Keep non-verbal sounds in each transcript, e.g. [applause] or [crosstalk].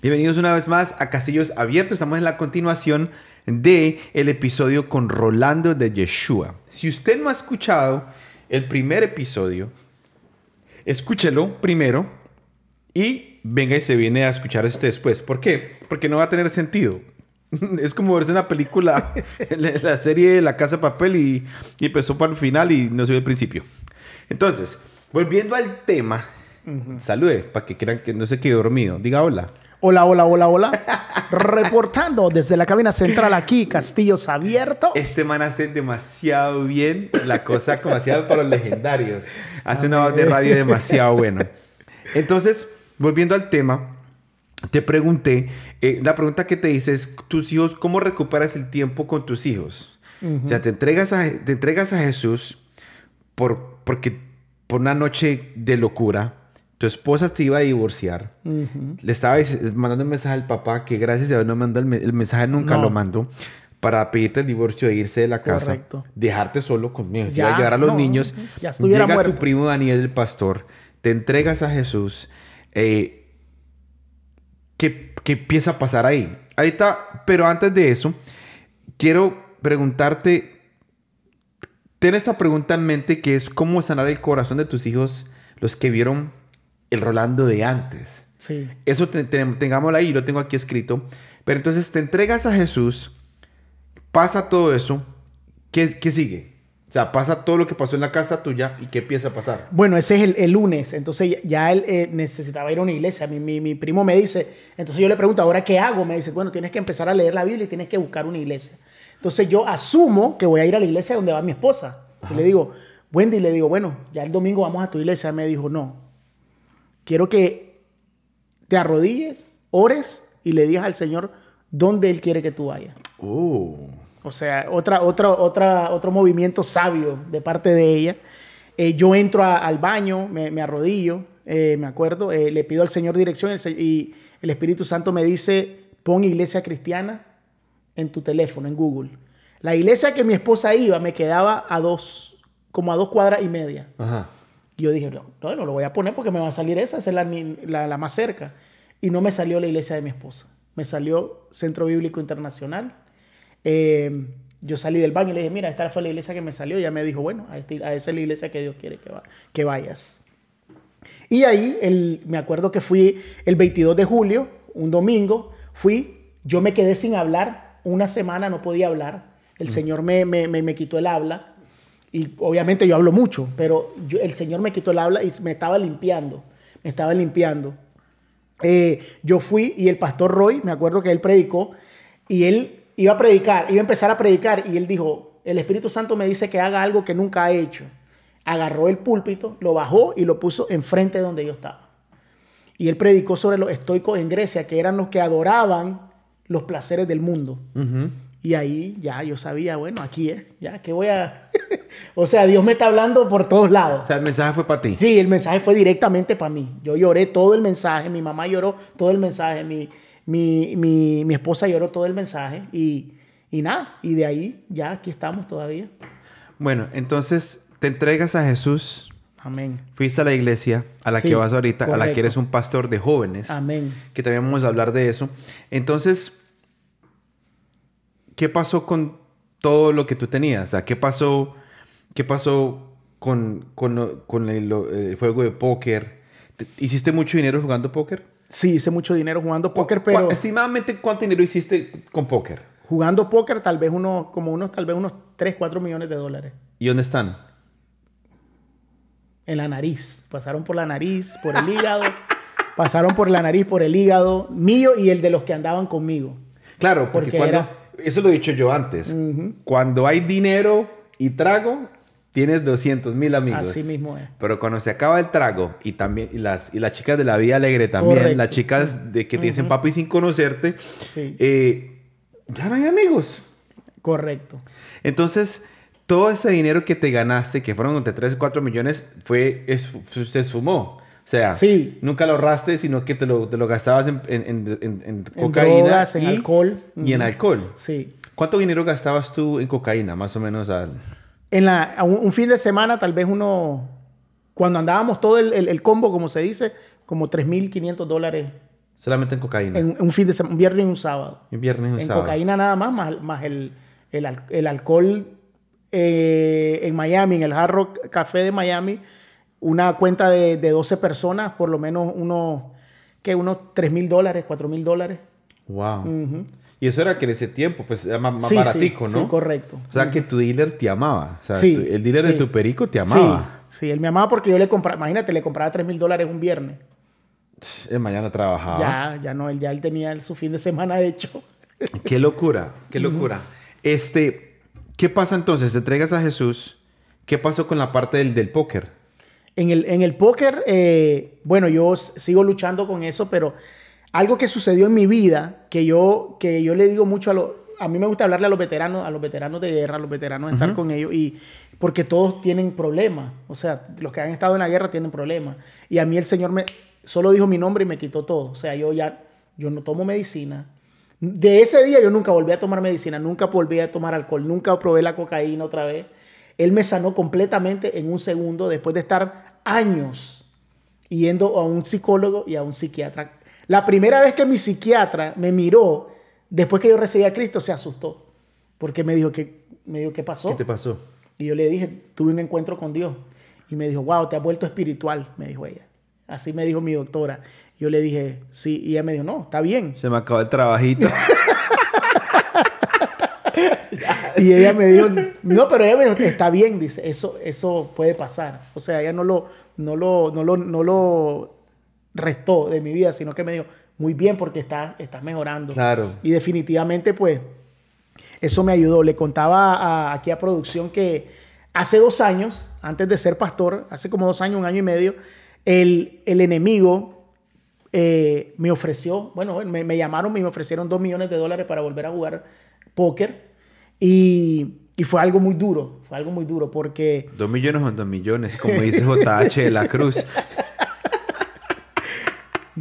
Bienvenidos una vez más a Castillos Abiertos. Estamos en la continuación de el episodio con Rolando de Yeshua. Si usted no ha escuchado el primer episodio, escúchelo primero y venga y se viene a escuchar este después. ¿Por qué? Porque no va a tener sentido. [laughs] Es como verse una película, [laughs] la serie de La Casa de Papel y, y empezó para el final y no se ve el principio. Entonces, volviendo al tema, salude para que crean que no se quedó dormido. Diga hola. Hola, hola, hola, hola. [laughs] Reportando desde la cabina central aquí, Castillos Abiertos. Este man hace demasiado bien la cosa como hacía para los legendarios. Hace una voz de radio demasiado buena. Entonces, volviendo al tema, te pregunté, eh, la pregunta que te hice es, tus hijos, ¿cómo recuperas el tiempo con tus hijos? O sea, te entregas a, te entregas a Jesús por, porque, por una noche de locura tu esposa te iba a divorciar, le estaba mandando un mensaje al papá que gracias a Dios no mandó el, mensaje, nunca lo mandó, para pedirte el divorcio e irse de la casa, dejarte solo conmigo, si iba a llevar a los niños, ya llega tu primo Daniel, el pastor, te entregas a Jesús, eh, ¿qué, ¿qué empieza a pasar ahí? Ahorita, pero antes de eso, quiero preguntarte, ten esa pregunta en mente que es cómo sanar el corazón de tus hijos, los que vieron el Rolando de antes. Sí. Eso tengámoslo ahí, lo tengo aquí escrito. Pero entonces te entregas a Jesús, pasa todo eso, ¿qué, qué sigue? O sea, pasa todo lo que pasó en la casa tuya y qué empieza a pasar. Bueno, ese es el, lunes. Entonces ya él eh, necesitaba ir a una iglesia. Mi, mi, mi, primo me dice, entonces yo le pregunto, ¿ahora qué hago? Me dice, bueno, tienes que empezar a leer la Biblia y tienes que buscar una iglesia. Entonces yo asumo que voy a ir a la iglesia donde va mi esposa. Y le digo, Wendy, le digo, bueno, ya el domingo vamos a tu iglesia. Me dijo, no, quiero que te arrodilles, ores y le digas al Señor dónde Él quiere que tú vayas. Oh. O sea, otra, otra, otra, otro movimiento sabio de parte de ella. Eh, yo entro al baño, me, arrodillo, eh, me acuerdo, eh, le pido al Señor dirección y el Espíritu Santo me dice, pon iglesia cristiana en tu teléfono, en Google. La iglesia que mi esposa iba me quedaba a dos, como a dos cuadras y media. Ajá. Y yo dije, no, no, lo voy a poner porque me va a salir esa, esa es la, la, más cerca. Y no me salió la iglesia de mi esposa. Me salió Centro Bíblico Internacional. Eh, yo salí del baño y le dije, mira, esta fue la iglesia que me salió. Y ella me dijo, bueno, a, este, esa es la iglesia que Dios quiere que, que vayas. Y ahí, el, me acuerdo que fui el 22 de julio, un domingo, fui, yo me quedé sin hablar, una semana no podía hablar. El mm. Señor me, me, me, quitó el habla. Y obviamente yo hablo mucho, pero el Señor me quitó el habla y me estaba limpiando, me estaba limpiando. Eh, yo fui y el pastor Roy, me acuerdo que él predicó, y él iba a predicar, iba a empezar a predicar, y él dijo, el Espíritu Santo me dice que haga algo que nunca ha hecho. Agarró el púlpito, lo bajó y lo puso enfrente de donde yo estaba. Y él predicó sobre los estoicos en Grecia, que eran los que adoraban los placeres del mundo. Y ahí ya yo sabía, bueno, aquí es, ya que voy a... [laughs] o sea, Dios me está hablando por todos lados. O sea, el mensaje fue para ti. Sí, el mensaje fue directamente para mí. Yo lloré todo el mensaje, mi mamá lloró todo el mensaje, mi, mi, mi, mi esposa lloró todo el mensaje y, y nada, y de ahí ya aquí estamos todavía. Bueno, entonces te entregas a Jesús. Amén. Fuiste a la iglesia a la que vas ahorita, a la que eres un pastor de jóvenes. Amén. Que también vamos a hablar de eso. Entonces, ¿qué pasó con todo lo que tú tenías? O sea, ¿qué pasó, qué pasó con, con, el, juego de póker? ¿Hiciste mucho dinero jugando póker? Sí, hice mucho dinero jugando póker, pero... Estimadamente, ¿cuánto dinero hiciste con póker? Jugando póker, tal vez unos, como unos, tal vez unos 3, 4 millones de dólares. ¿Y dónde están? En la nariz. Pasaron por la nariz, por el hígado. [laughs] pasaron por la nariz, por el hígado mío y el de los que andaban conmigo. Claro, porque, cuando eso lo he dicho yo antes. Cuando hay dinero y trago, tienes 200 mil amigos. Así mismo es. Pero cuando se acaba el trago y también y las, y las chicas de la vida alegre también, las chicas de que te dicen papi sin conocerte, eh, ya no hay amigos. Correcto. Entonces, todo ese dinero que te ganaste, que fueron entre 3 y 4 millones, fue, se sumó. O sea, sí. nunca lo ahorraste, sino que te lo, te lo gastabas en, en, en, en cocaína. en alcohol. Y en alcohol. Sí. ¿Cuánto dinero gastabas tú en cocaína, más o menos? Al... En la, un, fin de semana, tal vez uno, cuando andábamos todo el, el, combo, como se dice, como 3.500 dólares Solamente en cocaína. En un fin de semana, un viernes y un sábado. Un viernes y un en sábado. cocaína nada más, más, más el, el, el alcohol eh, en Miami, en el Hard Rock Café de Miami, una cuenta de, de 12 personas, por lo menos unos, ¿qué? Unos 3 mil dólares, 4 mil dólares. Wow. Y eso era que en ese tiempo, pues era más, más Sí, sí, baratico, ¿no? sí, correcto. O sea, que tu dealer te amaba. O sea, Sí, tu- el dealer de sí. tu perico te amaba. Sí, sí, él me amaba porque yo le compraba, imagínate, le compraba 3 mil dólares un viernes. El mañana trabajaba. Ya, ya no, él ya él tenía su fin de semana hecho. [laughs] Qué locura, qué locura. Este, ¿qué pasa entonces? Te entregas a Jesús. ¿Qué pasó con la parte del, del póker? En el, en el póker, eh, bueno, yo sigo luchando con eso, pero algo que sucedió en mi vida, que yo, que yo le digo mucho a los... A mí me gusta hablarle a los veteranos, a los veteranos de guerra, a los veteranos, estar con ellos, y porque todos tienen problemas. O sea, los que han estado en la guerra tienen problemas. Y a mí el Señor me solo dijo mi nombre y me quitó todo. O sea, yo ya, yo no tomo medicina. De ese día yo nunca volví a tomar medicina, nunca volví a tomar alcohol, nunca probé la cocaína otra vez. Él me sanó completamente en un segundo después de estar años yendo a un psicólogo y a un psiquiatra. La primera vez que mi psiquiatra me miró, después que yo recibí a Cristo, se asustó. Porque me dijo, que, me dijo, ¿qué pasó? ¿Qué te pasó? Y yo le dije, tuve un encuentro con Dios. Y me dijo, wow, te has vuelto espiritual, me dijo ella. Así me dijo mi doctora. Yo le dije, sí. Y ella me dijo, no, está bien. Se me acabó el trabajito. [laughs] [laughs] Y ella me dijo, no, pero ella me dijo, está bien, dice, eso, eso puede pasar. O sea, ella no lo, no lo, no lo, no lo restó de mi vida, sino que me dijo, muy bien, porque estás, estás mejorando. Claro. Y definitivamente, pues, eso me ayudó. Le contaba a- aquí a producción que hace dos años, antes de ser pastor, hace como dos años, un año y medio, el, el enemigo eh, me ofreció, bueno, me, me llamaron y me ofrecieron dos millones de dólares para volver a jugar póker. Y, y fue algo muy duro, fue algo muy duro porque dos millones o dos millones, como dice JH de la Cruz. [laughs]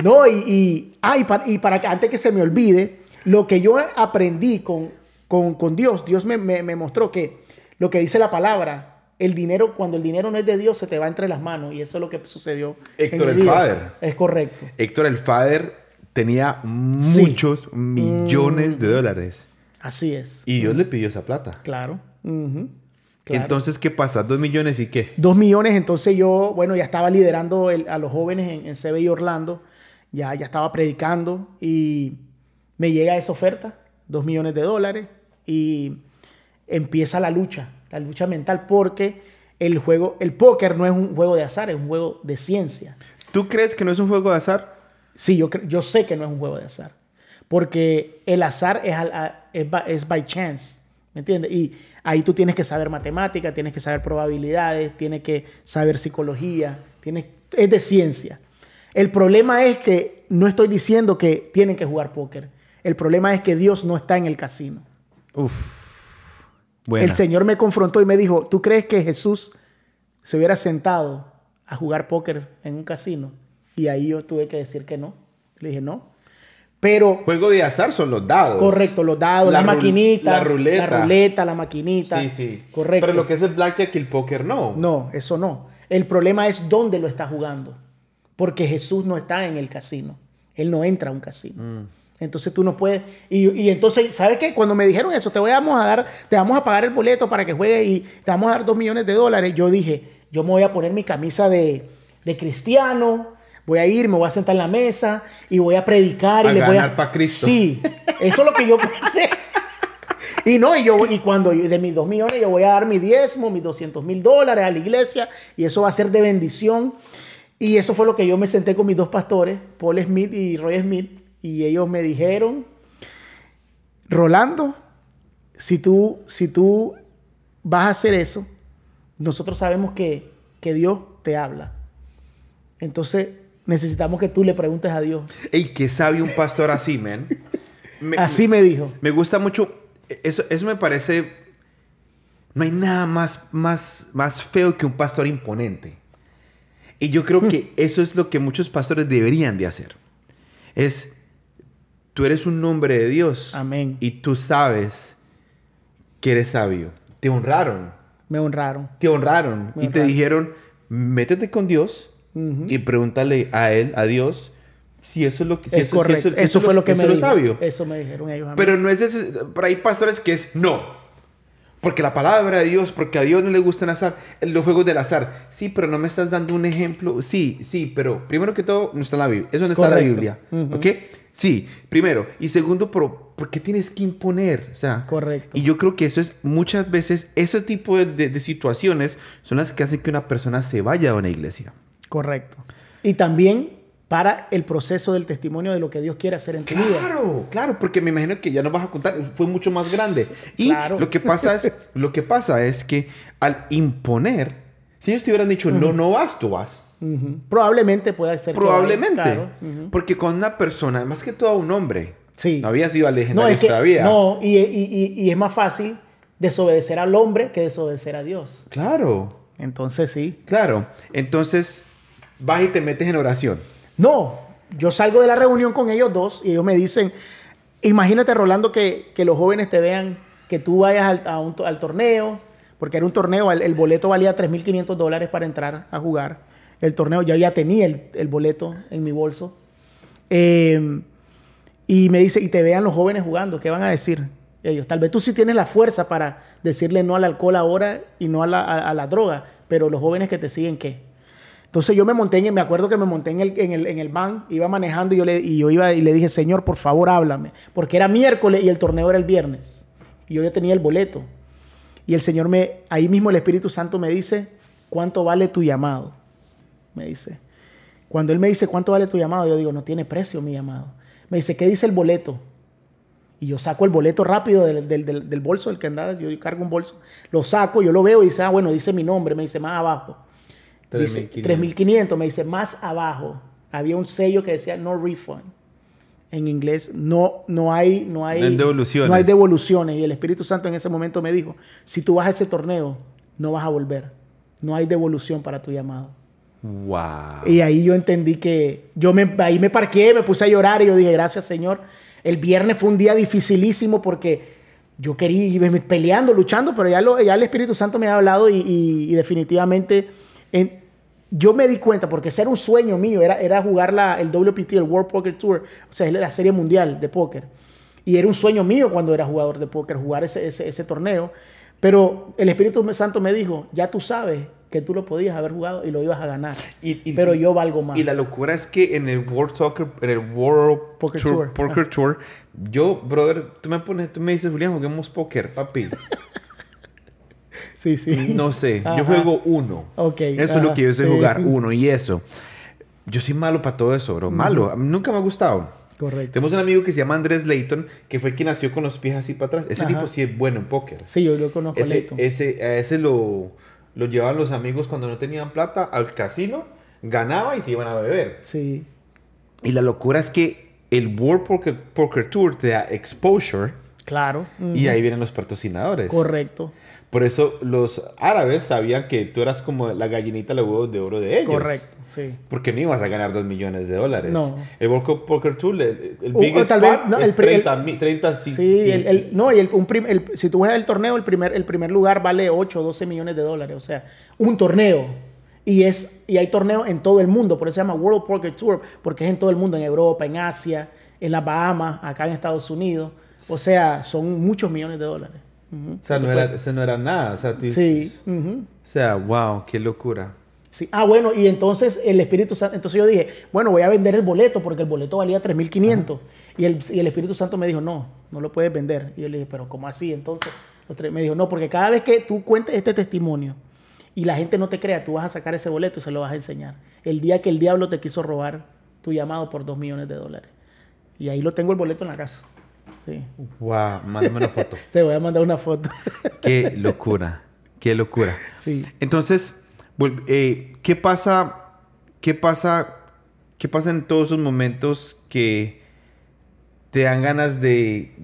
No, y, y, ah, y para, y para que antes que se me olvide, lo que yo aprendí con, con, con Dios, Dios me, me, me mostró que lo que dice la palabra, el dinero, cuando el dinero no es de Dios, se te va entre las manos. Y eso es lo que sucedió. Héctor el. Father. Es correcto. Héctor el Fader tenía Sí. muchos millones de dólares. Así es. Y Dios le pidió esa plata. Claro. Entonces, ¿qué pasa? ¿Dos millones y qué? Dos millones, entonces yo, bueno, ya estaba liderando el- a los jóvenes en, en CBI Orlando, ya, ya estaba predicando y me llega esa oferta, dos millones de dólares, y empieza la lucha, la lucha mental, porque el juego, el póker no es un juego de azar, es un juego de ciencia. ¿Tú crees que no es un juego de azar? Sí, yo, yo sé que no es un juego de azar. Porque el azar es, es, by, chance. ¿Me entiendes? Y ahí tú tienes que saber matemática, tienes que saber probabilidades, tienes que saber psicología, tienes, es de ciencia. El problema es que no estoy diciendo que tienen que jugar póker. El problema es que Dios no está en el casino. Uf. Bueno. El Señor me confrontó y me dijo, ¿tú crees que Jesús se hubiera sentado a jugar póker en un casino? Y ahí yo tuve que decir que no. Le dije, no. Pero, Juego de azar son los dados. correcto, los dados, la, maquinita, la ruleta. la ruleta, la maquinita. Sí, sí. Correcto. Pero lo que es el blackjack y el póker no. No, eso no. El problema es dónde lo está jugando. Porque Jesús no está en el casino. Él no entra a un casino. Mm. Entonces tú no puedes. Y, y entonces, ¿sabes qué? Cuando me dijeron eso, te vamos a dar, te vamos a pagar el boleto para que juegues y te vamos a dar dos millones de dólares. Yo dije, yo me voy a poner mi camisa de, de cristiano, voy a ir, me voy a sentar en la mesa y voy a predicar A y voy a. ganar pa' Cristo. Sí, eso es lo que yo [laughs] pensé. Y no, y yo y cuando yo- de mis dos millones yo voy a dar mi diezmo, mis 200 mil dólares a la iglesia y eso va a ser de bendición. Y eso fue lo que yo me senté con mis dos pastores, Paul Smith y Roy Smith, y ellos me dijeron, Rolando, si tú, si tú vas a hacer eso, nosotros sabemos que, que Dios te habla. Entonces necesitamos que tú le preguntes a Dios. Ey, qué sabe un pastor así, man. Me, Así me dijo. me gusta mucho. Eso, eso me parece. No hay nada más, más, más feo que un pastor imponente. Y yo creo que [laughs] eso es lo que muchos pastores deberían de hacer. Es, tú eres un hombre de Dios. Amén. Y tú sabes que eres sabio. Te honraron. Me honraron. Te honraron. Me y te dijeron, métete con Dios Y pregúntale a Él, a Dios, si eso es lo que si es eso, si eso- si eso, fue lo que me dijo. sabio. Eso me dijeron ellos. a mí. Pero no es de ese- pero hay pastores que es no. Porque la palabra de Dios, porque a Dios no le gustan azar, los juegos del azar. Sí, pero no me estás dando un ejemplo. Sí, sí, pero primero que todo, no está en la Biblia. Eso no está en la. Biblia. ¿Ok? Sí, primero. Y segundo, pero, ¿por qué tienes que imponer? O sea, Correcto. Y yo creo que eso es muchas veces, ese tipo de, de- de situaciones son las que hacen que una persona se vaya a una iglesia. Correcto. Y también para el proceso del testimonio de lo que Dios quiere hacer en tu vida. Claro, claro, porque me imagino que ya no vas a contar, fue mucho más grande. Y Claro. lo que pasa es, [laughs] lo que pasa es que al imponer, si ellos te hubieran dicho no, no vas, tú vas. Probablemente pueda ser. Probablemente. claro. Porque con una persona, más que todo un hombre, Sí. no había sido al No, legendario es que, todavía. no y, y- y- y es más fácil desobedecer al hombre que desobedecer a Dios. Claro, Entonces sí. claro. Entonces, vas y te metes en oración. No, yo salgo de la reunión con ellos dos y ellos me dicen, imagínate Rolando que, que los jóvenes te vean, que tú vayas al, al torneo, porque era un torneo, el, boleto valía 3.500 dólares para entrar a jugar. El torneo, ya ya tenía el, el boleto en mi bolso. Eh, y me dice, y te vean los jóvenes jugando, ¿qué van a decir ellos? Tal vez tú sí tienes la fuerza para decirle no al alcohol ahora y no a la, a la droga, pero los jóvenes que te siguen, ¿qué? Entonces yo me monté en, me acuerdo que me monté en el, en el, en el van, iba manejando y yo, le, y yo iba y le dije, Señor, por favor, háblame. Porque era miércoles y el torneo era el viernes. Y yo ya tenía el boleto. Y el Señor me, ahí mismo el Espíritu Santo me dice, ¿cuánto vale tu llamado? Me dice. Cuando Él me dice, ¿cuánto vale tu llamado? Yo digo, no tiene precio mi llamado. Me dice, ¿qué dice el boleto? Y yo saco el boleto rápido del, del, del- del bolso del que andaba, yo cargo un bolso, lo saco, yo lo veo y dice, ah, bueno, dice mi nombre, me dice más abajo. Dice 3.500. 3.500, me dice más abajo. Había un sello que decía no refund. En inglés, no, no hay, no hay, No devoluciones. no hay devoluciones. Y el Espíritu Santo en ese momento me dijo, si tú vas a ese torneo, no vas a volver. No hay devolución para tu llamado. Wow. Y ahí yo entendí que yo me, ahí me parqué, me puse a llorar y yo dije, gracias Señor. El viernes fue un día dificilísimo porque yo quería ir peleando, luchando, pero ya, lo- ya el Espíritu Santo me ha hablado y, y- y definitivamente en- yo me di cuenta, porque ese era un sueño mío, era, era jugar la, el WPT, el World Poker Tour, o sea, es la serie mundial de póker. Y era un sueño mío cuando era jugador de póker, jugar ese, ese, ese torneo. Pero el Espíritu Santo me dijo, ya tú sabes que tú lo podías haber jugado y lo ibas a ganar. Y- y- pero yo valgo más. Y la locura es que en el World en el World Poker Tour, Tour. Poker Tour, yo, brother, tú me pones, tú me dices, Julián, juguemos póker, papi. [laughs] Sí, sí. No sé, Ajá. yo juego uno. Ok, Eso es lo que yo sé sí. jugar, uno y eso. Yo soy malo para todo eso, bro. Malo. Nunca me ha gustado. Correcto. Tenemos un amigo que se llama Andrés Layton, que fue quien nació con los pies así para atrás. Ese Ajá. tipo sí es bueno en póker. Sí, yo lo conozco. Ese, Leighton. ese, a ese lo, lo llevaban los amigos cuando no tenían plata al casino, ganaba y se iban a beber. Sí. Y la locura es que el World Poker, Poker Tour te da exposure Claro. y ahí vienen los patrocinadores. Correcto. Por eso los árabes sabían que tú eras como la gallinita de huevos de oro de ellos. Correcto. Sí. Porque no ibas a ganar 2 millones de dólares. No. El World Poker Tour, el, el O- biggest tal vez, no, es el pri- el- 30, mi- 30 sí, Sí, el, no, y el, un prim- si tú juegas el torneo, el primer, el primer lugar vale 8 o 12 millones de dólares. O sea, un torneo. Y, es, y hay torneos en todo el mundo, por eso se llama World Poker Tour, porque es en todo el mundo, en Europa, en Asia, en las Bahamas, acá en Estados Unidos. O sea, son muchos millones de dólares. O sea, no era, no era nada. O sea, tú- Sí. o sea, wow, qué locura. Sí. Ah, bueno, y entonces el Espíritu Santo, entonces yo dije, bueno, voy a vender el boleto porque el boleto valía 3.500. Y el, y el Espíritu Santo me dijo, no, no lo puedes vender. Y yo le dije, pero ¿cómo así? Entonces los tres- me dijo, no, porque cada vez que tú cuentes este testimonio y la gente no te crea, tú vas a sacar ese boleto y se lo vas a enseñar. El día que el diablo te quiso robar tu llamado por 2 millones de dólares. Y ahí lo tengo el boleto en la casa. Sí. Wow, mándame una foto. [laughs] Te voy a mandar una foto. [laughs] qué locura, qué locura. sí. Entonces, eh, ¿qué pasa? ¿Qué pasa? ¿Qué pasa en todos esos momentos que te dan ganas de...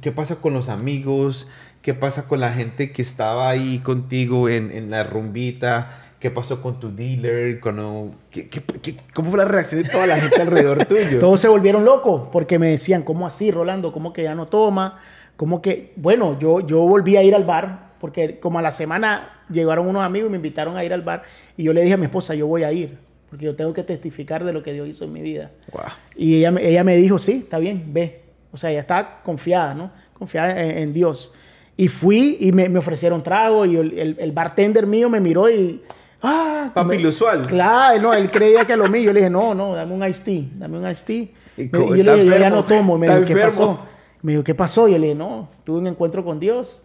¿Qué pasa con los amigos? ¿Qué pasa con la gente que estaba ahí contigo en, en la rumbita? ¿Qué pasó con tu dealer? Cuando- ¿qué- qué- qué- ¿Cómo fue la reacción de toda la gente alrededor [laughs] tuyo? Todos se volvieron locos porque me decían, ¿cómo así, Rolando? ¿Cómo que ya no toma? ¿Cómo que...? Bueno, yo, yo volví a ir al bar porque como a la semana llegaron unos amigos y me invitaron a ir al bar y yo le dije a mi esposa, yo voy a ir porque yo tengo que testificar de lo que Dios hizo en mi vida. Wow. Y ella, me- ella me dijo, sí, está bien, ve. O sea, ella estaba confiada, ¿no? Confiada en, en Dios. Y fui y me, me ofrecieron trago y el, el- el bartender mío me miró y... ¡Ah! Papi, lo usual. Claro, no, él creía que lo mío. Yo le dije, no, no, dame un iced tea, dame un iced tea. Y Me- yo le dije, yo ya no tomo. Me dijo, ¿qué pasó? Me dijo, ¿qué pasó? Y yo le dije, no, tuve un encuentro con Dios.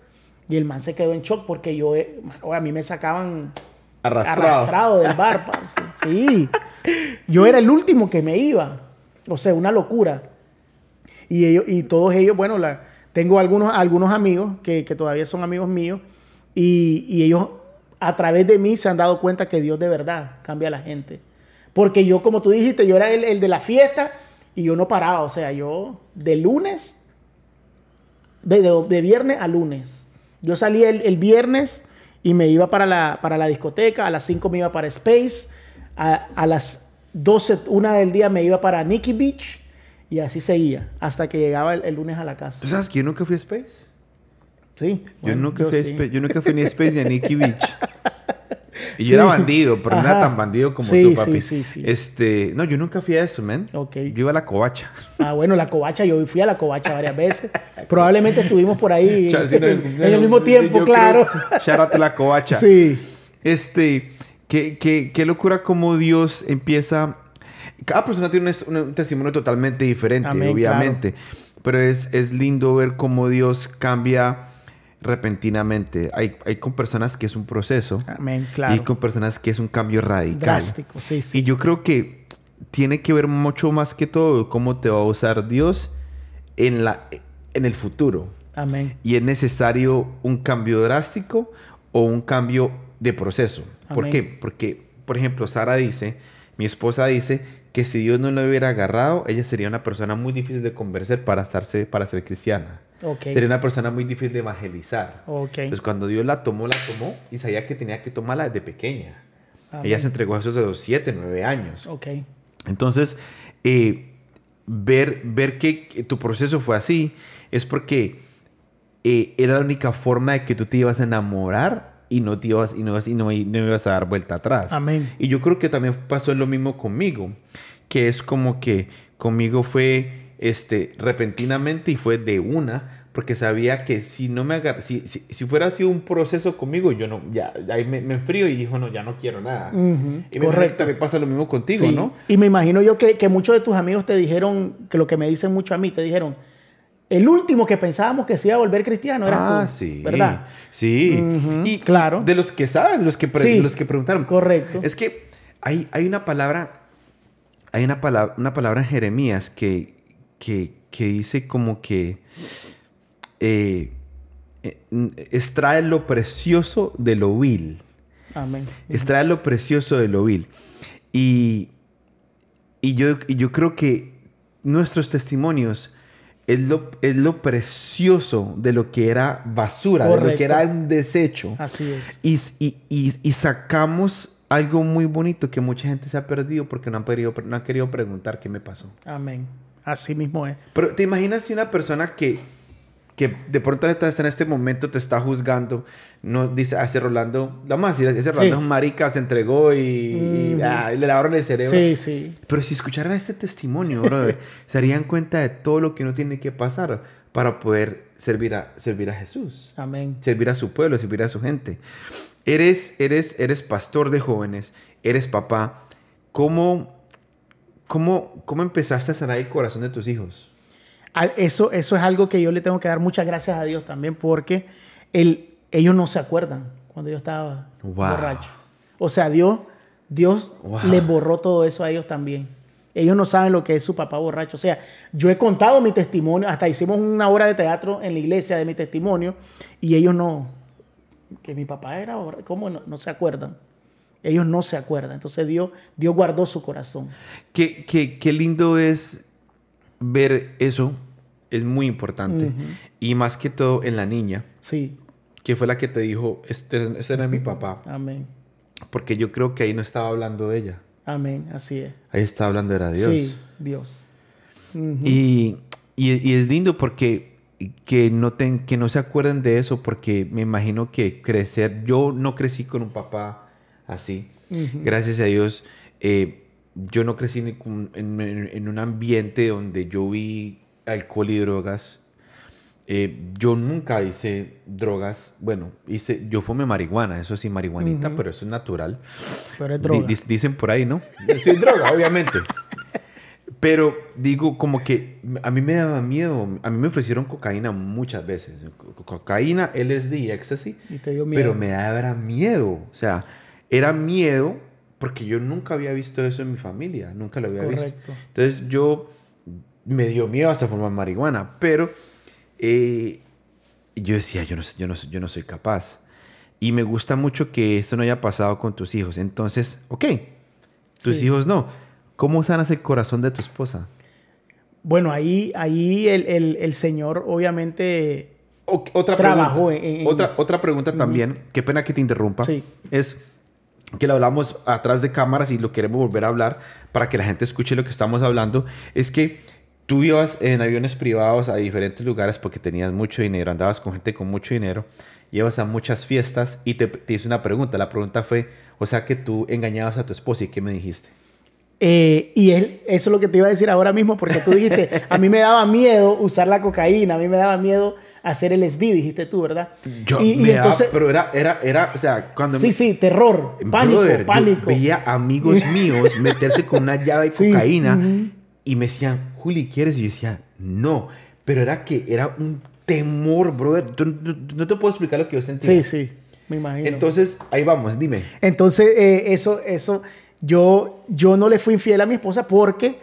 Y el man se quedó en shock porque yo, eh, mano, a mí me sacaban Arrastrado. arrastrado del bar. Sí. Yo era el último que me iba. O sea, una locura. Y ellos, y todos ellos, bueno, la, tengo algunos, algunos amigos que, que todavía son amigos míos. Y, y ellos a través de mí se han dado cuenta que Dios de verdad cambia a la gente. Porque yo, como tú dijiste, yo era el, el de la fiesta y yo no paraba. O sea, yo de lunes, de, de- viernes a lunes. Yo salía el, el viernes y me iba para la, para la discoteca, a las 5 me iba para Space, a, a las 12, una del día me iba para Nikki Beach y así seguía hasta que llegaba el, el lunes a la casa. ¿Tú sabes que yo nunca fui a Space? Sí, Yo nunca yo fui a sí. Space. Yo nunca fui ni a Space ni a Nikki Beach. [laughs] Y yo era bandido, pero no era tan bandido como Sí, tú, papi. sí, sí. Este, no, yo nunca fui a eso, man. Ok. Yo iba a la covacha. Ah, bueno, la covacha, yo fui a la covacha varias veces. [laughs] Probablemente estuvimos por ahí en, no, en no, el mismo tiempo, claro. to la covacha. Sí, Este, qué, qué, qué locura como Dios empieza. Cada persona tiene un, un testimonio totalmente diferente, Amén, obviamente. Pero es, es lindo ver cómo Dios cambia repentinamente. Hay, hay con personas que es un proceso amén, y con personas que es un cambio radical. Drástico, sí, sí. Y yo creo que tiene que ver mucho más que todo cómo te va a usar Dios en, la, en el futuro. Amén. Y es necesario un cambio drástico o un cambio de proceso. ¿Por qué? Porque, por ejemplo, Sara dice, mi esposa dice que si Dios no la hubiera agarrado, ella sería una persona muy difícil de convencer para, estarse, para ser cristiana. Sería una persona muy difícil de evangelizar. Ok. Entonces, cuando Dios la tomó, la tomó y sabía que tenía que tomarla desde pequeña. Amén. Ella se entregó a Jesús a los 7, 9 años. Entonces, eh, ver, ver que, que tu proceso fue así es porque eh, era la única forma de que tú te ibas a enamorar y no te ibas, y no, y no, y no ibas a dar vuelta atrás. Amén. Y yo creo que también pasó lo mismo conmigo, que es como que conmigo fue este, repentinamente y fue de una, porque sabía que si no me agar- si, si, si fuera sido un proceso conmigo, yo no, ya, ahí me, me enfrío y dijo, no, ya no quiero nada. Y me imagino que correcto. también pasa lo mismo contigo, Sí. ¿no? Y me imagino yo que, que muchos de tus amigos te dijeron, que lo que me dicen mucho a mí, te dijeron, el último que pensábamos que se iba a volver cristiano eras ah, tú. sí. ¿Verdad? Sí. Y claro. De los que saben, de los que, Sí. los que preguntaron. Correcto. Es que hay, hay una palabra, hay una palabra, una palabra en Jeremías que, que, que dice como que eh, eh, extrae lo precioso de lo vil. Amén. Extrae lo precioso de lo vil. Y, y, yo, y yo creo que nuestros testimonios es lo, es lo precioso de lo que era basura, de lo que era un desecho. Así es. Y, y- y- sacamos algo muy bonito que mucha gente se ha perdido porque no han, querido, no han querido preguntar qué me pasó. Amén. Así mismo es. Pero te imaginas si una persona que, que de pronto está en este momento te está juzgando, no dice, ah, ese Rolando, vamos a decir, ese Rolando es un marica, se entregó y, y, Ujú. ah, y le lavaron el cerebro. Sí, sí. Pero si escucharan este testimonio, brother, [laughs] se darían cuenta de todo lo que uno tiene que pasar para poder servir a, servir a Jesús Amén. servir a su pueblo, servir a su gente. Eres, eres, eres pastor de jóvenes, eres papá. ¿Cómo, cómo, cómo empezaste a sanar el corazón de tus hijos? Eso, eso es algo que yo le tengo que dar muchas gracias a Dios también porque el, ellos no se acuerdan cuando yo estaba Wow. borracho. O sea, Dios, Dios Wow. les borró todo eso a ellos también. Ellos no saben lo que es su papá borracho. O sea, yo he contado mi testimonio, hasta hicimos una obra de teatro en la iglesia de mi testimonio y ellos no, que mi papá era borracho, ¿cómo no, no se acuerdan? Ellos no se acuerdan. Entonces Dios, Dios guardó su corazón. Qué, qué, qué lindo es ver eso. Es muy importante. Y más que todo en la niña, Sí, que fue la que te dijo, este, este era mi papá. amén. Porque yo creo que ahí no estaba hablando de ella. Amén, así es. Ahí estaba hablando era Dios. Sí, Dios. Y, y- y es lindo porque que no, ten- que no se acuerden de eso porque me imagino que crecer, yo no crecí con un papá así. Gracias a Dios, eh, yo no crecí en- en un ambiente donde yo vi alcohol y drogas. Eh, yo nunca hice drogas. Bueno, hice, yo fumé marihuana, eso sí, marihuanita, pero eso es natural. Pero es droga. dicen por ahí, ¿no? Sí, es droga, [laughs] obviamente. Pero digo, como que a mí me daba miedo. A mí me ofrecieron cocaína muchas veces. Co- Cocaína, LSD, ecstasy. Y te dio miedo. Pero me daba miedo. O sea, era miedo porque yo nunca había visto eso en mi familia. Nunca lo había visto. Correcto. Entonces yo me dio miedo hasta fumar marihuana. Pero eh, yo decía, yo no, yo, no, yo no soy capaz. Y me gusta mucho que esto no haya pasado con tus hijos. Entonces, ok, tus Sí. hijos no. ¿Cómo sanas el corazón de tu esposa? Bueno, ahí, ahí el, el- el Señor obviamente... O- otra Trabajó pregunta, en- en- otra, otra pregunta también, qué pena que te interrumpa, Sí. es que lo hablamos atrás de cámaras y lo queremos volver a hablar para que la gente escuche lo que estamos hablando, es que tú ibas en aviones privados a diferentes lugares porque tenías mucho dinero, andabas con gente con mucho dinero, ibas a muchas fiestas y te, te hice una pregunta. La pregunta fue, o sea que tú engañabas a tu esposa y ¿qué me dijiste? Eh, y él, eso es lo que te iba a decir ahora mismo, porque tú dijiste, a mí me daba miedo usar la cocaína, a mí me daba miedo hacer el SD, dijiste tú, ¿verdad? Yo y, y me daba- entonces, pero era, era, era, o sea, cuando sí, sí, terror, pánico, Brother, yo pánico. veía amigos míos meterse con una llave de Sí, cocaína ujú. Y me decían, Juli, ¿quieres? Y yo decía, no. Pero era que era un temor, brother. Tú- no te puedo explicar lo que yo sentía. Sí, sí, me imagino. Entonces, ahí vamos, dime. Entonces, eh, eso, eso, yo, yo no le fui infiel a mi esposa porque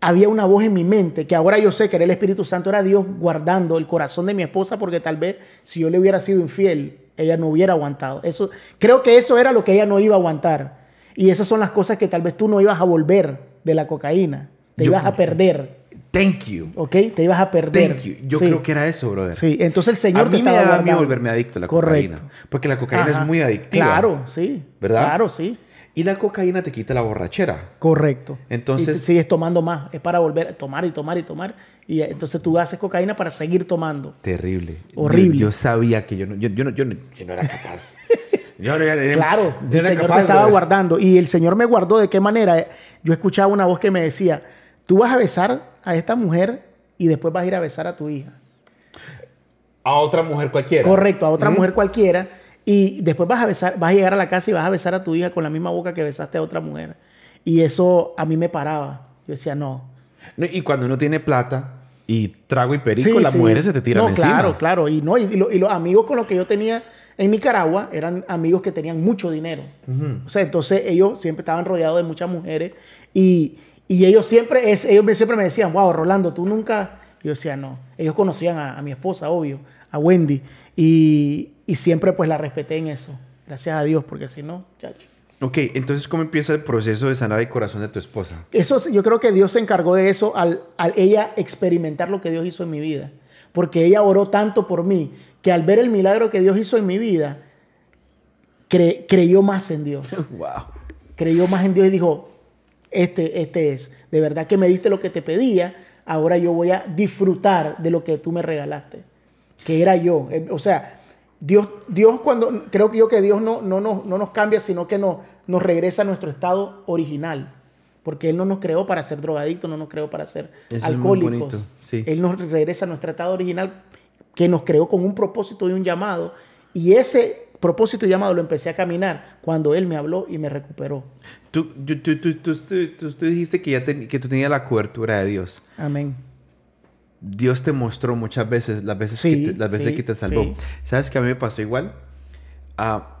había una voz en mi mente que ahora yo sé que era el Espíritu Santo, era Dios guardando el corazón de mi esposa porque tal vez si yo le hubiera sido infiel, ella no hubiera aguantado. Eso, creo que eso era lo que ella no iba a aguantar. Y esas son las cosas que tal vez tú no ibas a volver de la cocaína. Te Yo- ibas a perder, Thank you. ¿ok? Te ibas a perder. Thank you. Yo Sí. creo que era eso, brother. Sí, entonces el Señor a te mí me estaba daba miedo volverme adicto a la Correcto. cocaína. Porque la cocaína Ajá. es muy adictiva. Claro, sí. ¿Verdad? Claro, sí. Y la cocaína te quita la borrachera. Correcto. Entonces- Y te sigues tomando más. Es para volver a tomar y tomar y tomar. Y entonces tú haces cocaína para seguir tomando. Terrible. Horrible. Yo, yo sabía que yo no, yo, yo no, yo no, yo no era capaz. [laughs] Yo no Claro, yo el era Señor capaz, te estaba guardando. Y el Señor me guardó de qué manera. Yo escuchaba una voz que me decía, tú vas a besar a esta mujer y después vas a ir a besar a tu hija. A otra mujer cualquiera. Correcto, a otra mujer cualquiera. Y después vas a besar, vas a llegar a la casa y vas a besar a tu hija con la misma boca que besaste a otra mujer. Y eso a mí me paraba. Yo decía, no. No, y cuando uno tiene plata y trago y perico, Sí, las sí. mujeres se te tiran no, encima. Claro, claro. Y, no, y, y lo- y los amigos con los que yo tenía en Nicaragua eran amigos que tenían mucho dinero. O sea, entonces ellos siempre estaban rodeados de muchas mujeres y, y ellos siempre es, ellos me- siempre me decían, wow, Rolando, tú nunca... Yo decía, no. Ellos conocían a, a mi esposa, obvio, a Wendy. Y, y siempre pues la respeté en eso. Gracias a Dios, porque si no, chacho. Ok, entonces, ¿cómo empieza el proceso de sanar el corazón de tu esposa? Eso, yo creo que Dios se encargó de eso al, al ella experimentar lo que Dios hizo en mi vida. Porque ella oró tanto por mí que al ver el milagro que Dios hizo en mi vida, cre- creyó más en Dios. [laughs] wow. Creyó más en Dios y dijo, este, este es. De verdad que me diste lo que te pedía, ahora yo voy a disfrutar de lo que tú me regalaste. Que era yo. Eh, O sea, Dios, Dios cuando, creo que yo que Dios no, no, nos- no nos cambia, sino que nos, nos regresa a nuestro estado original. Porque Él no nos creó para ser drogadictos, no nos creó para ser Eso es muy alcohólicos. sí. Él nos regresa a nuestro estado original que nos creó con un propósito y un llamado. Y ese propósito y llamado lo empecé a caminar cuando Él me habló y me recuperó. Tú, tú, tú, tú, tú- tú- tú- tú dijiste que, ya que tú tenías la cobertura de Dios. Amén. Dios te mostró muchas veces las veces, Sí, que, te, las veces sí, que te salvó. sí. ¿Sabes que a mí me pasó igual? Ah,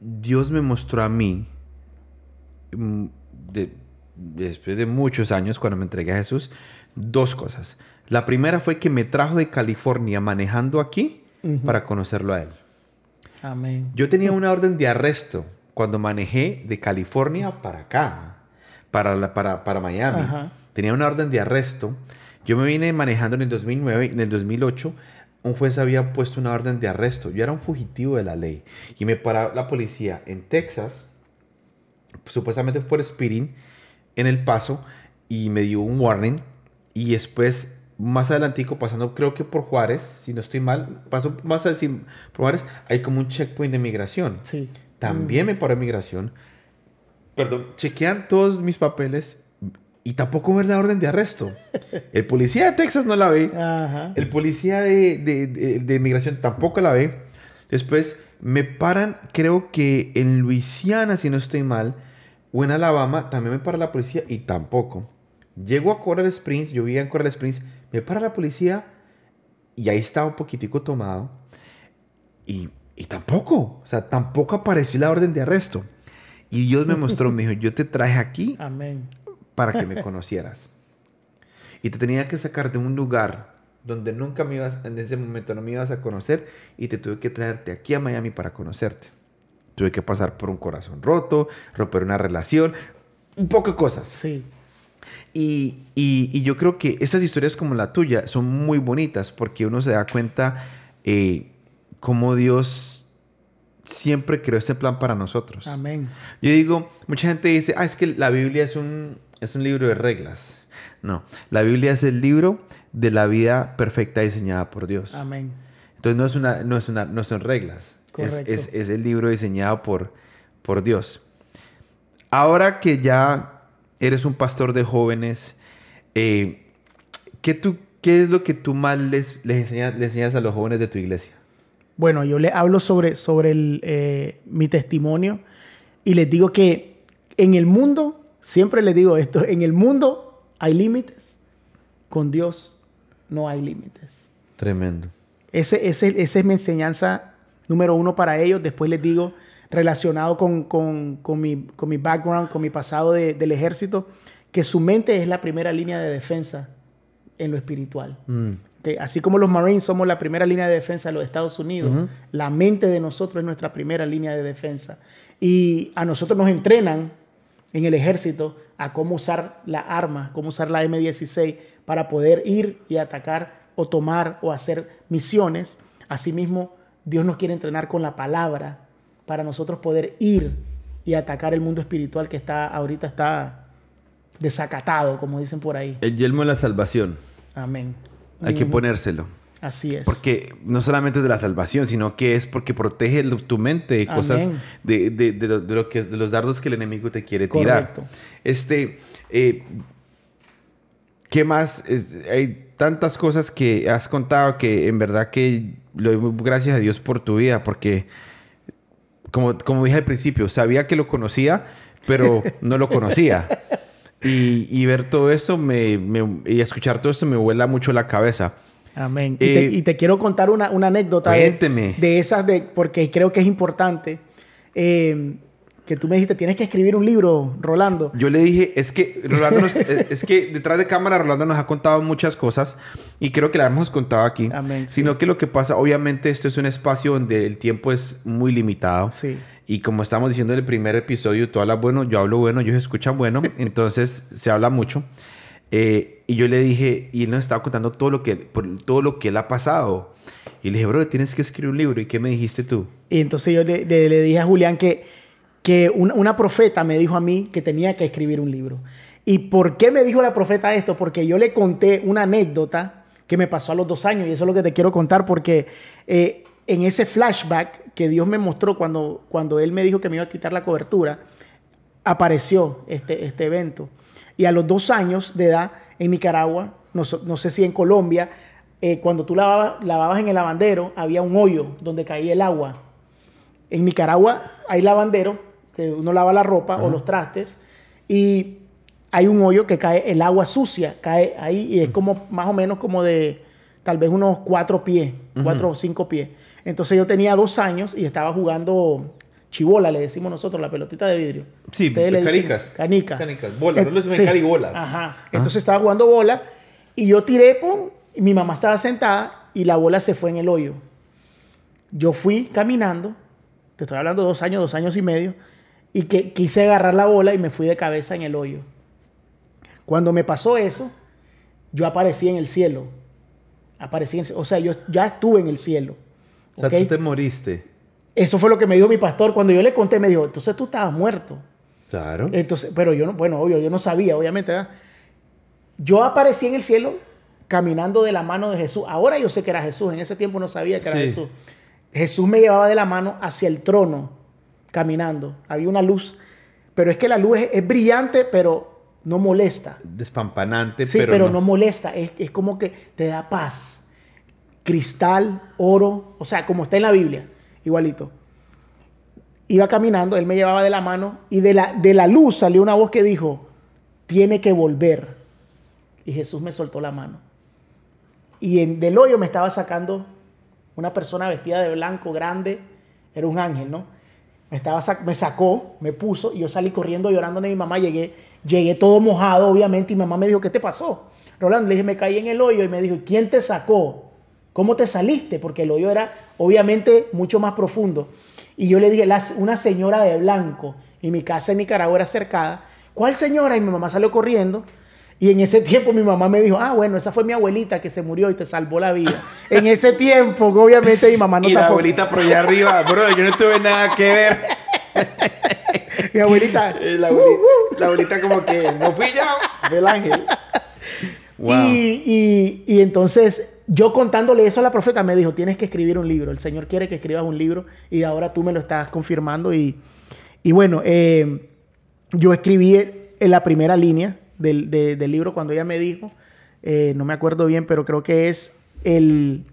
Dios me mostró a mí, mm, de- después de muchos años, cuando me entregué a Jesús, dos cosas. La primera fue que me trajo de California manejando aquí para conocerlo a Él. Amén. Yo tenía una orden de arresto cuando manejé de California para acá, para, la- para, para Miami. Ajá. Tenía una orden de arresto. Yo me vine manejando en el 2009, en el 2008. Un juez había puesto una orden de arresto. Yo era un fugitivo de la ley. Y me paró la policía en Texas, supuestamente por speeding, en el paso, y me dio un warning. Y después, más adelantico, pasando creo que por Juárez, si no estoy mal, paso más así por Juárez, hay como un checkpoint de migración. Sí. También me paró en migración perdón, chequean todos mis papeles y tampoco ver la orden de arresto. [laughs] El policía de Texas no la ve. Ajá. El policía de, de, de, de inmigración tampoco la ve. Después me paran, creo que en Luisiana, si no estoy mal, o en Alabama, también me para la policía y tampoco. Llego a Coral Springs, yo vivía en Coral Springs, me para la policía y ahí estaba un poquitico tomado. Y, y tampoco, o sea, tampoco apareció la orden de arresto. Y Dios me mostró, me dijo, yo te traje aquí Amén. para que me conocieras. Y te tenía que sacar de un lugar donde nunca me ibas, en ese momento no me ibas a conocer, y te tuve que traerte aquí a Miami para conocerte. Tuve que pasar por un corazón roto, romper una relación, un poco de cosas. Sí. Y, y- y yo creo que esas historias como la tuya son muy bonitas porque uno se da cuenta eh, cómo Dios siempre creó ese plan para nosotros. Amén. Yo digo, mucha gente dice, ah, es que la Biblia es un, es un libro de reglas. No, la Biblia es el libro de la vida perfecta diseñada por Dios. Amén. Entonces no, es una, no, es una, no son reglas, es, es, es el libro diseñado por, por Dios. Ahora que ya eres un pastor de jóvenes, eh, ¿qué, tú, ¿qué es lo que tú más les, les enseñas, le enseñas a los jóvenes de tu iglesia? Bueno, yo le hablo sobre, sobre el, eh, mi testimonio y les digo que en el mundo, siempre les digo esto, en el mundo hay límites, con Dios no hay límites. Tremendo. Ese, ese- esa es mi enseñanza número uno para ellos. Después les digo, relacionado con, con- con mi, con mi background, con mi pasado de- del ejército, que su mente es la primera línea de defensa en lo espiritual. Mm. Así como los Marines somos la primera línea de defensa de los Estados Unidos, la mente de nosotros es nuestra primera línea de defensa. Y a nosotros nos entrenan en el ejército a cómo usar la arma, cómo usar la M16 para poder ir y atacar o tomar o hacer misiones. Asimismo, Dios nos quiere entrenar con la palabra para nosotros poder ir y atacar el mundo espiritual que está ahorita está desacatado, como dicen por ahí. El yelmo de la salvación. Amén. Hay que Ujú. ponérselo. Así es. Porque no solamente es de la salvación, sino que es porque protege lo- tu mente de cosas, de, de- de lo, de lo que, de los dardos que el enemigo te quiere tirar. Correcto. Este, eh, ¿qué más? Es- hay tantas cosas que has contado que en verdad que le doy gracias a Dios por tu vida, porque como, como dije al principio, sabía que lo conocía, pero no lo conocía. Y, y ver todo eso me, me- y escuchar todo esto me vuela mucho la cabeza. Amén. Y, Eh, te, y te quiero contar una, una anécdota de, de esas, de, porque creo que es importante. eh, que tú me dijiste, tienes que escribir un libro, Rolando. Yo le dije, es que Rolando nos- es es que detrás de cámara Rolando nos ha contado muchas cosas y creo que las hemos contado aquí. Amén, sí. Sino que lo que pasa, obviamente esto es un espacio donde el tiempo es muy limitado. Sí. Y como estamos diciendo en el primer episodio, tú hablas bueno, yo hablo bueno, ellos escuchan bueno, [laughs] entonces se habla mucho. Eh, y yo le dije, y él nos estaba contando todo lo que, por, todo lo que él ha pasado. Y le dije, bro, tienes que escribir un libro. ¿Y qué me dijiste tú? Y entonces yo le, le- le dije a Julián que, que una, profeta me dijo a mí que tenía que escribir un libro. ¿Y por qué me dijo la profeta esto? Porque yo le conté una anécdota que me pasó a los dos años y eso es lo que te quiero contar porque eh, en ese flashback que Dios me mostró cuando, cuando Él me dijo que me iba a quitar la cobertura, apareció este, este evento. Y a los dos años de edad en Nicaragua, no, no sé si en Colombia, eh, cuando tú lavabas, lavabas en el lavandero, había un hoyo donde caía el agua. En Nicaragua hay lavandero, que uno lava la ropa o los trastes, y hay un hoyo que cae el agua sucia, cae ahí y es como más o menos como de tal vez unos cuatro pies, cuatro o cinco pies. Entonces yo tenía dos años y estaba jugando chibola, le decimos nosotros, la pelotita de vidrio. Sí, le canicas. Canica. Canicas, bolas, no le dicen caribolas. Ajá. Entonces estaba jugando bola y yo tiré, pum, y mi mamá estaba sentada y la bola se fue en el hoyo. Yo fui caminando, te estoy hablando dos años, dos años y medio, y que quise agarrar la bola y me fui de cabeza en el hoyo. Cuando me pasó eso, yo aparecí en el cielo. Aparecí en, o sea, yo ya estuve en el cielo. O sea, tú te moriste. Eso fue lo que me dijo mi pastor. Cuando yo le conté, me dijo, entonces tú estabas muerto. Claro. Entonces, pero yo no, bueno, obvio, yo no sabía, obviamente. ¿verdad? Yo aparecí en el cielo caminando de la mano de Jesús. Ahora yo sé que era Jesús, en ese tiempo no sabía que era Sí. Jesús. Jesús me llevaba de la mano hacia el trono, caminando. Había una luz pero es que la luz es, es brillante, pero no molesta. Despampanante, Sí, pero, pero, no. no. molesta. Es, es como que te da paz. Cristal, oro, o sea, como está en la Biblia, igualito. Iba caminando, él me llevaba de la mano y de la, de la luz salió una voz que dijo, tiene que volver. Y Jesús me soltó la mano. Y en, del hoyo me estaba sacando una persona vestida de blanco, grande, era un ángel, ¿no? Me, estaba me sacó, me puso y yo salí corriendo llorando de mi mamá. Llegué, llegué todo mojado, obviamente, y mi mamá me dijo, ¿qué te pasó? Rolando, le dije, me caí en el hoyo y me dijo, ¿quién te sacó? ¿Cómo te saliste? Porque el hoyo era obviamente mucho más profundo. Y yo le dije, "La- una señora de blanco, y mi casa en Nicaragua era cercada. ¿Cuál señora? Y mi mamá salió corriendo. Y en ese tiempo mi mamá me dijo, ah, bueno, esa fue mi abuelita que se murió y te salvó la vida. en ese tiempo, obviamente mi mamá no y la tampoco- abuelita por allá arriba, bro, yo no tuve nada que ver. [laughs] Mi abuelita Eh, La abuelita, la abuelita como que no fui yo. del ángel. Wow. Y, y- y entonces yo contándole eso a la profeta me dijo, tienes que escribir un libro. El Señor quiere que escribas un libro y ahora tú me lo estás confirmando. Y, y bueno, eh, yo escribí en la primera línea del, de- del libro cuando ella me dijo, eh, no me acuerdo bien, pero creo que es el...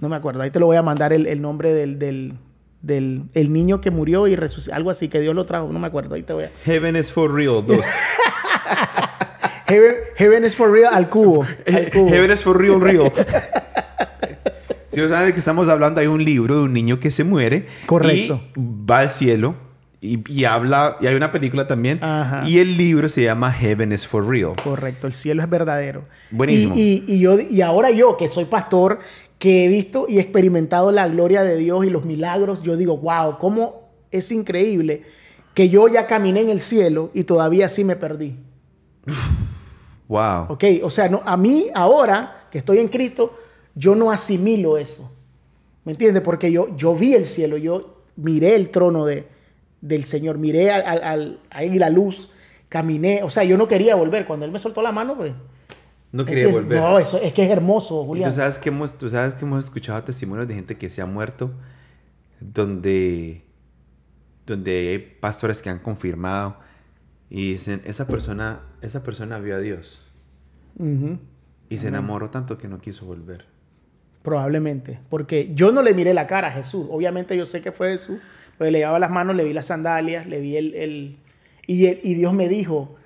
No me acuerdo, ahí te lo voy a mandar el, el nombre del, del, del- el niño que murió y resucitó, algo así, que Dios lo trajo, no me acuerdo, ahí te voy a... Heaven is for real, dos. [laughs] Heaven, heaven is for real al cubo. al cubo. Heaven is for real, [laughs] real. Si no saben de qué estamos hablando, hay un libro de un niño que se muere. Correcto. Y va al cielo. Y, y habla, y hay una película también. Ajá. Y el libro se llama Heaven is for real. Correcto, el cielo es verdadero. Buenísimo. Y, y- y yo, y ahora yo, que soy pastor, que he visto y experimentado la gloria de Dios y los milagros, yo digo, wow, cómo es increíble que yo ya caminé en el cielo y todavía sí me perdí. [laughs] Wow. ¿Ok? O sea, no, a mí ahora que estoy en Cristo, yo no asimilo eso. ¿Me entiendes? Porque yo, yo vi el cielo, yo miré el trono de, del Señor, miré al, al- al- ahí la luz, caminé. O sea, yo no quería volver. Cuando Él me soltó la mano, pues... No quería Es que- volver. No, eso es que es hermoso, Julián. Tú sabes, que hemos, tú sabes que hemos escuchado testimonios de gente que se ha muerto, donde, donde hay pastores que han confirmado y dicen, esa persona, esa persona vio a Dios y se enamoró tanto que no quiso volver. Probablemente. Porque yo no le miré la cara a Jesús. Obviamente yo sé que fue Jesús. Porque le llevaba las manos, le vi las sandalias, le vi el... el- y, el- y Dios me dijo,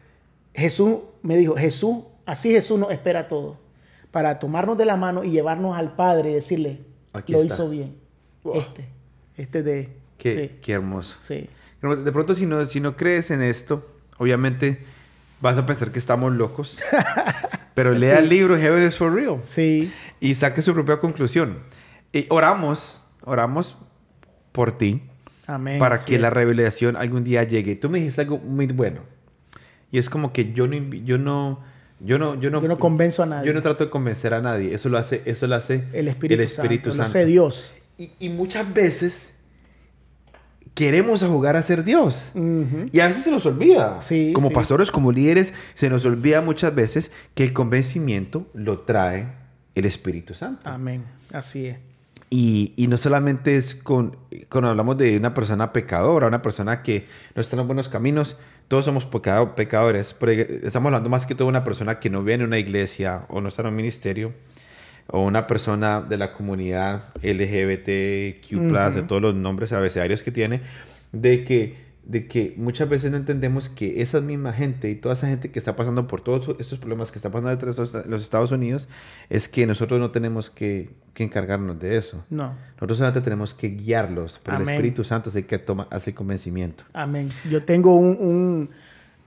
Jesús me dijo, Jesús, así Jesús nos espera todo. Para tomarnos de la mano y llevarnos al Padre y decirle, Aquí lo está. hizo bien. Wow. Este. Este de... Qué, sí, qué hermoso. sí. De pronto, si no, si no crees en esto, obviamente vas a pensar que estamos locos. [laughs] Pero lea Sí. el libro Heaven is for Real. Sí. y saque su propia conclusión. Y oramos, oramos por ti Amén. para sí. que la revelación algún día llegue. Tú me dijiste algo muy bueno. Y es como que yo no yo no yo no yo no Yo no convenzo a nadie. Yo no trato de convencer a nadie. Eso lo hace eso lo hace el Espíritu, Espíritu Santo. Santo. Lo sé Dios. Y, y muchas veces queremos a jugar a ser Dios. Ujú. Y a veces se nos olvida. Sí, como sí. pastores, como líderes, se nos olvida muchas veces que el convencimiento lo trae el Espíritu Santo. Amén. Así es. Y, y no solamente es con, cuando hablamos de una persona pecadora, una persona que no está en los buenos caminos, todos somos pecado- pecadores, pero estamos hablando más que todo de una persona que no viene a una iglesia o no está en un ministerio, o una persona de la comunidad LGBTQ, de todos los nombres abecedarios que tiene, de que, de que muchas veces no entendemos que esa misma gente y toda esa gente que está pasando por todos estos problemas que está pasando entre los los Estados Unidos, es que nosotros no tenemos que, que encargarnos de eso. No. Nosotros solamente tenemos que guiarlos, pero el. Espíritu Santo es el que toma, hace el convencimiento. Amén. Yo tengo un, un,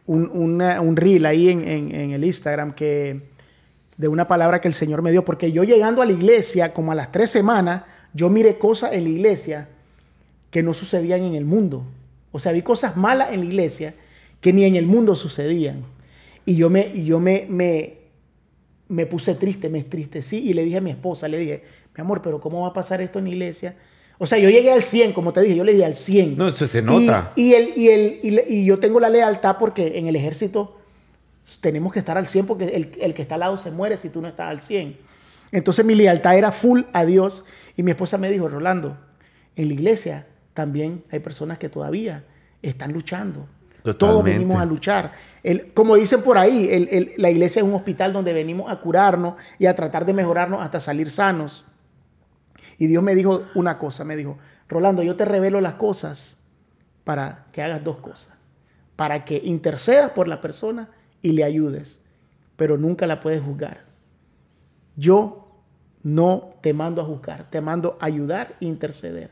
un, una- un reel ahí en, en- en el Instagram que de una palabra que el Señor me dio, porque yo llegando a la iglesia, como a las tres semanas, yo miré cosas en la iglesia que no sucedían en el mundo. O sea, vi cosas malas en la iglesia que ni en el mundo sucedían. Y yo me, yo me, me, me puse triste, me entristecí y le dije a mi esposa, le dije, mi amor, pero ¿cómo va a pasar esto en la iglesia? O sea, yo llegué al 100, como te dije, yo le dije al 100. No, eso se nota. Y, y el, y, el, y, le- y yo tengo la lealtad porque en el ejército tenemos que estar al 100 porque el, el que está al lado se muere si tú no estás al 100. Entonces mi lealtad era full a Dios y mi esposa me dijo, Rolando, en la iglesia también hay personas que todavía están luchando. Todos venimos a luchar. El- como dicen por ahí, el- el- la iglesia es un hospital donde venimos a curarnos y a tratar de mejorarnos hasta salir sanos. Y Dios me dijo una cosa, me dijo, Rolando, yo te revelo las cosas para que hagas dos cosas. Para que intercedas por la persona y le ayudes, pero nunca la puedes juzgar. Yo no te mando a juzgar, te mando a ayudar e interceder.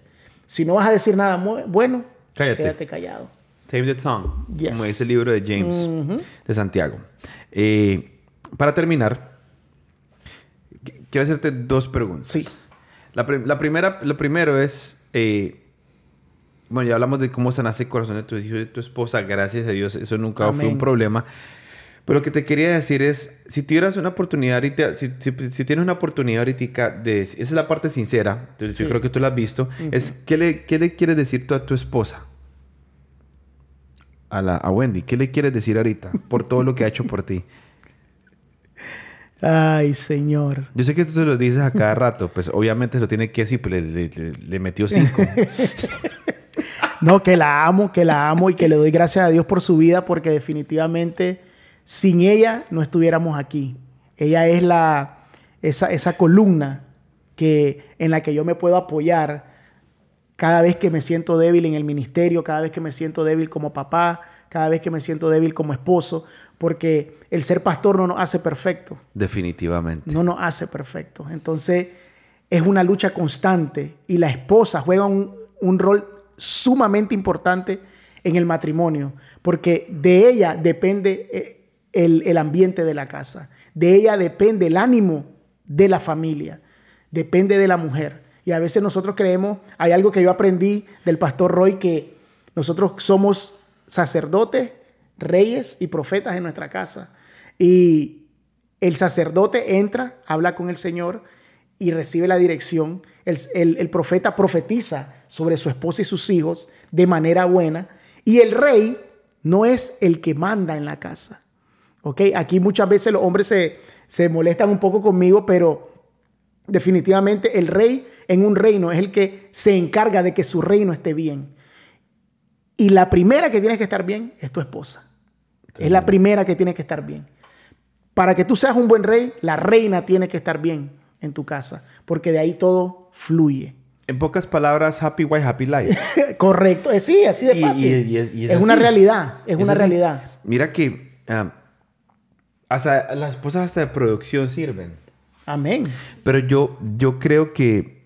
Si no vas a decir nada bueno, Cállate. quédate callado. Save the tongue, Yes. como dice el libro de James de Santiago. Eh, para terminar, qu- quiero hacerte dos preguntas. Sí. La, la primera, lo primero es, eh, bueno, ya hablamos de cómo sanaste el corazón de tu hijo y de tu esposa, gracias a Dios, eso nunca fue Amén. un problema. Pero lo que te quería decir es, si tuvieras una oportunidad ahorita, si, si- si tienes una oportunidad ahorita de, esa es la parte sincera, entonces yo creo que tú la has visto, es, ¿qué le, ¿qué le quieres decir tú a tu esposa? A, la, a Wendy, ¿qué le quieres decir ahorita por todo lo que ha hecho por ti? [laughs] Ay, Señor. Yo sé que tú te lo dices a cada rato, pues obviamente lo tiene que decir, pues le- le- le metió cinco. [laughs] No, que la amo, que la amo y que le doy gracias a Dios por su vida porque definitivamente sin ella no estuviéramos aquí. Ella es la, esa, esa columna que, en la que yo me puedo apoyar cada vez que me siento débil en el ministerio, cada vez que me siento débil como papá, cada vez que me siento débil como esposo, porque el ser pastor no nos hace perfecto. Definitivamente. no nos hace perfectos. Entonces, es una lucha constante y la esposa juega un, un rol sumamente importante en el matrimonio, porque de ella depende eh, el, el ambiente de la casa, de ella depende el ánimo de la familia, depende de la mujer. Y a veces nosotros creemos, hay algo que yo aprendí del pastor Roy, que nosotros somos sacerdotes, reyes y profetas en nuestra casa. Y el sacerdote entra, habla con el Señor y recibe la dirección. El, el- el profeta profetiza sobre su esposa y sus hijos de manera buena. Y el rey no es el que manda en la casa. ¿Ok? Aquí muchas veces los hombres se, se molestan un poco conmigo, pero definitivamente el rey en un reino es el que se encarga de que su reino esté bien. Y la primera que tienes que estar bien es tu esposa. Es la primera que tiene que estar bien. Para que tú seas un buen rey, la reina tiene que estar bien en tu casa, porque de ahí todo fluye. En pocas palabras, happy wife, happy life. [laughs] Correcto, sí, así de fácil. y- y es- y es es, una así. realidad, es, una así. realidad. Mira que ah, hasta las esposas hasta de producción sirven. Amén. Pero yo, yo creo que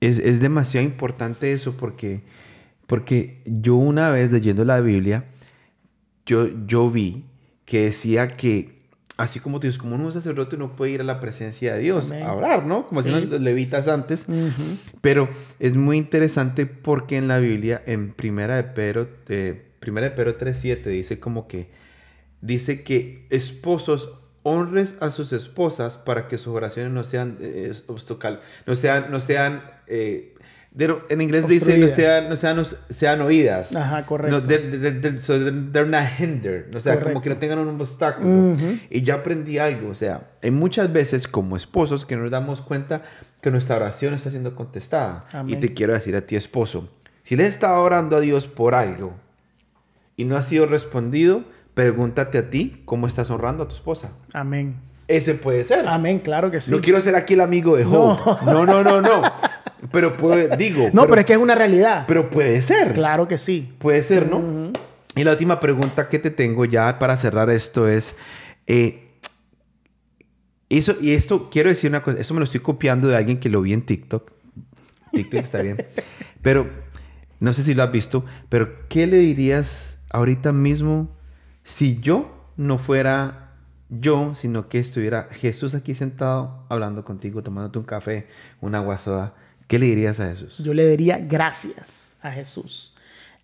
es, es demasiado importante eso porque, porque yo una vez leyendo la Biblia, yo, yo vi que decía que así como Dios, como un sacerdote no puede ir a la presencia de Dios Amén. a orar, ¿no? Como Sí. hacían los levitas antes. Pero es muy interesante porque en la Biblia, en Primera de Pedro, de, Primera de Pedro 3.7, dice como que, dice que esposos honres a sus esposas para que sus oraciones no sean eh, obstacal, no sean, no sean, eh, don't- en inglés dice no sean, no sean, sean oídas. Ajá, correcto. No, they're, they're- so they're- not hindered. O sea, como Correcto. que no tengan un obstáculo. Ujú. Y yo aprendí algo. O sea, hay muchas veces como esposos que no nos damos cuenta que nuestra oración está siendo contestada. Amén. Y te quiero decir a ti, esposo, si le estás orando a Dios por algo y no ha sido respondido, pregúntate a ti cómo estás honrando a tu esposa. Amén. Ese puede ser. Amén, claro que sí. No quiero ser aquí el amigo de Hope. No, no, no, no. Pero puede, digo. No, pero, es que es una realidad. pero puede ser. claro que sí. Puede ser, ¿no? Y la última pregunta que te tengo ya para cerrar esto es, eh, eso, y esto, quiero decir una cosa, esto me lo estoy copiando de alguien que lo vi en TikTok. TikTok está bien. [laughs] Pero, no sé si lo has visto, pero ¿qué le dirías ahorita mismo si yo no fuera yo, sino que estuviera Jesús aquí sentado hablando contigo, tomándote un café, una agua soda? ¿Qué le dirías a Jesús? Yo le diría gracias a Jesús.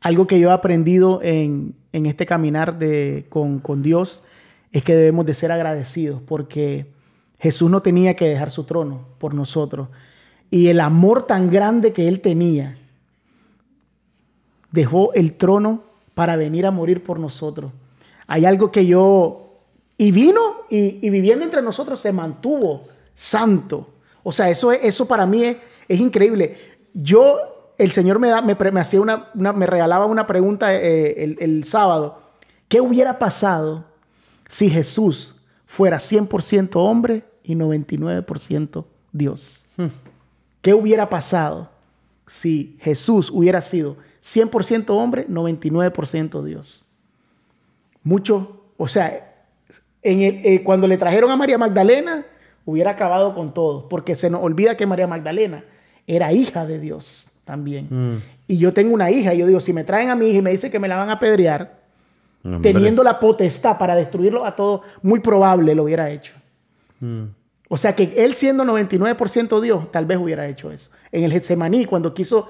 Algo que yo he aprendido en, en este caminar de, con, con Dios es que debemos de ser agradecidos porque Jesús no tenía que dejar su trono por nosotros. Y el amor tan grande que él tenía, dejó el trono para venir a morir por nosotros. Hay algo que yo... Y vino y, y viviendo entre nosotros se mantuvo santo. O sea, eso, es- eso para mí es, es increíble. Yo, el Señor me, da, me, me hacía una, una- me regalaba una pregunta eh, el, el sábado ¿Qué hubiera pasado si Jesús fuera 100% hombre y 99% Dios? ¿Qué hubiera pasado si Jesús hubiera sido 100% hombre, 99% Dios? Mucho, o sea, en el, eh, cuando le trajeron a María Magdalena, hubiera acabado con todo, porque se nos olvida que María Magdalena era hija de Dios también. Mm. Y yo tengo una hija, y yo digo, si me traen a mi hija y me dicen que me la van a apedrear, Hombre. teniendo la potestad para destruirlo a todos, muy probable lo hubiera hecho. Mm. O sea que él siendo 99% Dios, tal vez hubiera hecho eso. En el Getsemaní, cuando quiso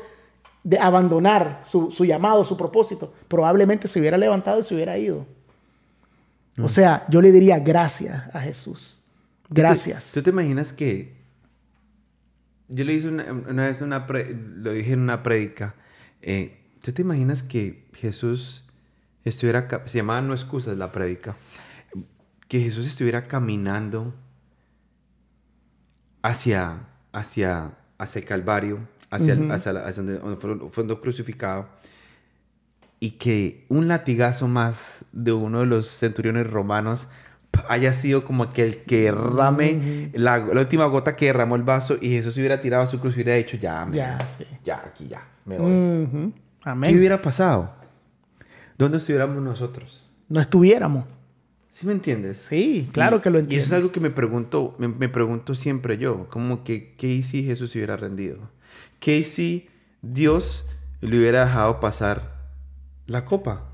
de abandonar su, su llamado, su propósito, probablemente se hubiera levantado y se hubiera ido. Mm. O sea, yo le diría gracias a Jesús. Gracias. ¿Tú te imaginas que yo le hice una, una vez una pre- lo dije en una prédica? eh, ¿Tú te imaginas que Jesús estuviera se llamaba no excusas la prédica que Jesús estuviera caminando hacia hacia hacia el Calvario, hacia, el- hacia, la- hacia donde donde fue, fue crucificado y que un latigazo más de uno de los centuriones romanos haya sido como aquel que derrame la, la última gota que derramó el vaso y Jesús hubiera tirado su cruz y hubiera dicho ya, me Ya, voy. sí. ya, aquí ya, me voy. ¿Qué Amén. hubiera pasado? ¿Dónde estuviéramos nosotros? No estuviéramos. ¿Sí me entiendes? Sí, claro Y- que lo Y eso entiendo. es algo que me pregunto, me, me pregunto siempre yo, como que, ¿qué si Jesús se hubiera rendido? ¿Qué si Dios le hubiera dejado pasar la copa?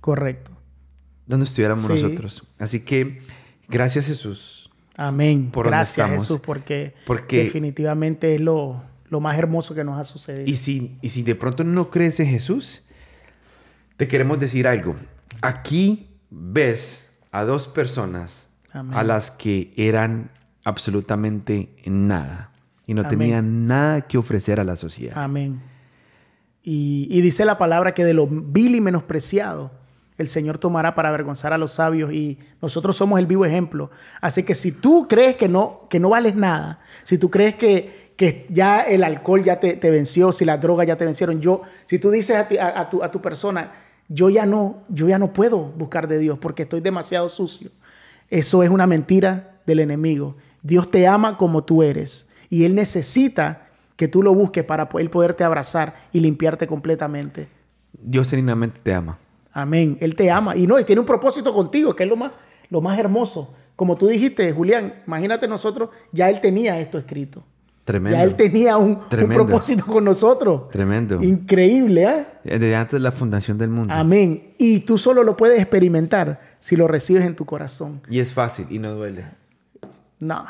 Correcto. donde estuviéramos Sí. nosotros. Así que gracias Jesús. Amén. Por donde Gracias estamos. Jesús, porque, Porque- definitivamente es lo, lo más hermoso que nos ha sucedido. Y si, y si de pronto no crees en Jesús, te queremos decir algo. Aquí ves a dos personas Amén. a las que eran absolutamente nada y no Amén. tenían nada que ofrecer a la sociedad. Amén. Y, dice la palabra que de lo vil y menospreciado el Señor tomará para avergonzar a los sabios y nosotros somos el vivo ejemplo. Así que si tú crees que no, que no vales nada, si tú crees que, que ya el alcohol ya te, venció, si las drogas ya te vencieron, yo, si tú dices a, ti- a tu, a tu persona, yo ya no, yo ya no puedo buscar de Dios porque estoy demasiado sucio. Eso es una mentira del enemigo. Dios te ama como tú eres y Él necesita que tú lo busques para Él poderte abrazar y limpiarte completamente. Dios genuinamente te ama. Amén. Él te ama. Y no, y tiene un propósito contigo, que es lo más, lo más hermoso. Como tú dijiste, Julián, imagínate nosotros, ya Él tenía esto escrito. Tremendo. Ya Él tenía un, propósito con nosotros. Tremendo. Increíble, ¿eh? Desde antes de la fundación del mundo. Amén. Y tú solo lo puedes experimentar si lo recibes en tu corazón. Y es fácil y no duele. No.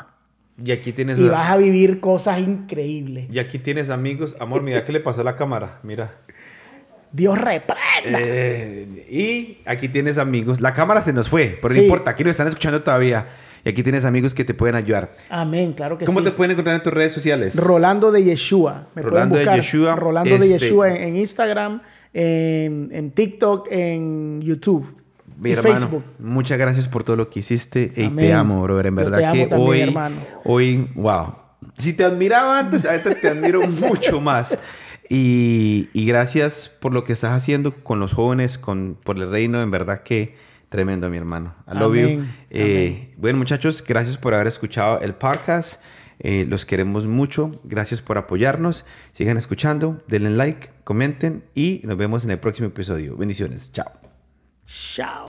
Y aquí tienes Y vas a vivir cosas increíbles. y aquí tienes amigos. Amor, mira qué le pasó a la cámara. Mira. Dios reprenda. Eh, y aquí tienes amigos. La cámara se nos fue, pero Sí. no importa. Aquí nos están escuchando todavía. Y aquí tienes amigos que te pueden ayudar. Amén, claro que ¿Cómo sí. te pueden encontrar en tus redes sociales? Rolando de Yeshua. Me Rolando de pueden buscar. Yeshua, Rolando de este- Yeshua en, en Instagram, en, en TikTok, en YouTube. Mi y hermano, Facebook. muchas gracias por todo lo que hiciste. Y te amo, brother. En Yo verdad te amo que también, hoy, hermano. hoy, wow. Si te admiraba antes, ahorita te admiro [laughs] mucho más. Y, y gracias por lo que estás haciendo con los jóvenes, con, por el reino. En verdad que tremendo, mi hermano. I love you. Amén. Eh, bueno, muchachos, gracias por haber escuchado el podcast. Eh, los queremos mucho. Gracias por apoyarnos. Sigan escuchando, denle like, comenten y nos vemos en el próximo episodio. Bendiciones. Chao. Chao.